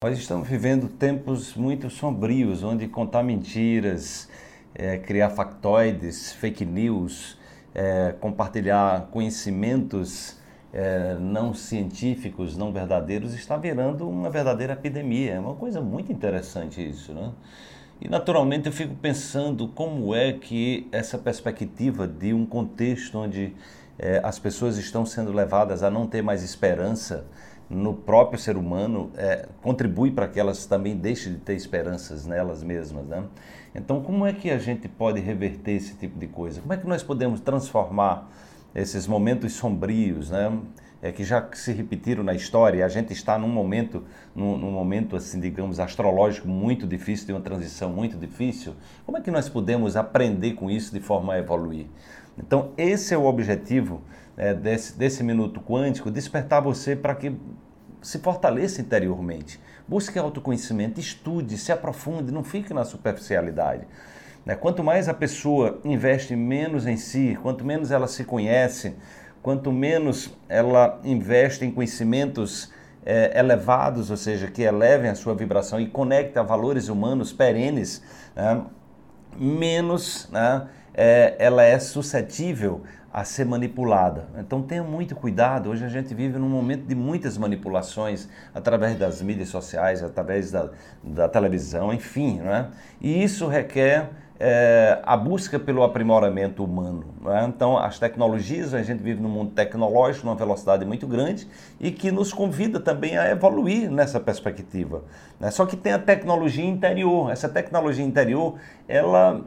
Nós estamos vivendo tempos muito sombrios, onde contar mentiras, é, criar factoides, fake news, é, compartilhar conhecimentos é, não científicos, não verdadeiros, está virando uma verdadeira epidemia. É uma coisa muito interessante isso, né? E naturalmente eu fico pensando como é que essa perspectiva de um contexto onde é, as pessoas estão sendo levadas a não ter mais esperança, no próprio ser humano é, contribui para que elas também deixem de ter esperanças nelas mesmas. Né? Então, como é que a gente pode reverter esse tipo de coisa? Como é que nós podemos transformar esses momentos sombrios, né? É, que já se repetiram na história, a gente está num momento, num, num, momento assim, digamos, astrológico muito difícil, de uma transição muito difícil. Como é que nós podemos aprender com isso de forma a evoluir? Então, esse é o objetivo é, desse, desse minuto quântico, despertar você para que se fortaleça interiormente. Busque autoconhecimento, estude, se aprofunde, não fique na superficialidade. Né? Quanto mais a pessoa investe menos em si, quanto menos ela se conhece, quanto menos ela investe em conhecimentos é, elevados, ou seja, que elevem a sua vibração e conectem a valores humanos perenes, né? menos né, é, ela é suscetível a ser manipulada. Então tenha muito cuidado. Hoje a gente vive num momento de muitas manipulações através das mídias sociais, através da, da televisão, enfim. Né? E isso requer é, a busca pelo aprimoramento humano. Né? Então, as tecnologias, a gente vive num mundo tecnológico, numa velocidade muito grande e que nos convida também a evoluir nessa perspectiva. Né? Só que tem a tecnologia interior. Essa tecnologia interior, ela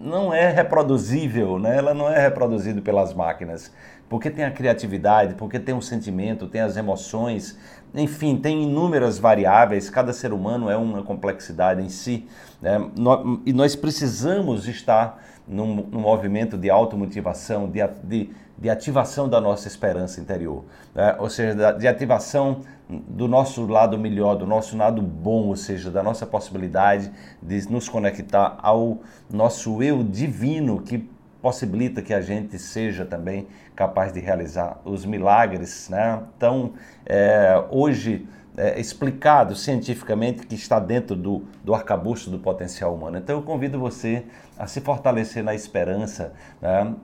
não é reproduzível, né? ela não é reproduzida pelas máquinas, porque tem a criatividade, porque tem o sentimento, tem as emoções, enfim, tem inúmeras variáveis, cada ser humano é uma complexidade em si, né? e nós precisamos estar num, num movimento de automotivação, de, de, de ativação da nossa esperança interior, né? ou seja, de ativação do nosso lado melhor, do nosso lado bom, ou seja, da nossa possibilidade de nos conectar ao nosso eu divino que possibilita que a gente seja também capaz de realizar os milagres, né? Então, é, hoje é, explicado cientificamente que está dentro do, do arcabouço do potencial humano. Então, eu convido você a se fortalecer na esperança, né?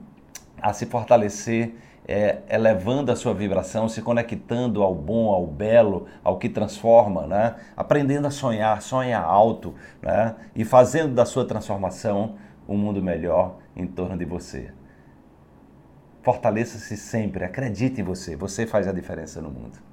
a se fortalecer é, elevando a sua vibração, se conectando ao bom, ao belo, ao que transforma, né? aprendendo a sonhar, sonha alto né? e fazendo da sua transformação um mundo melhor em torno de você. Fortaleça-se sempre, acredite em você, você faz a diferença no mundo.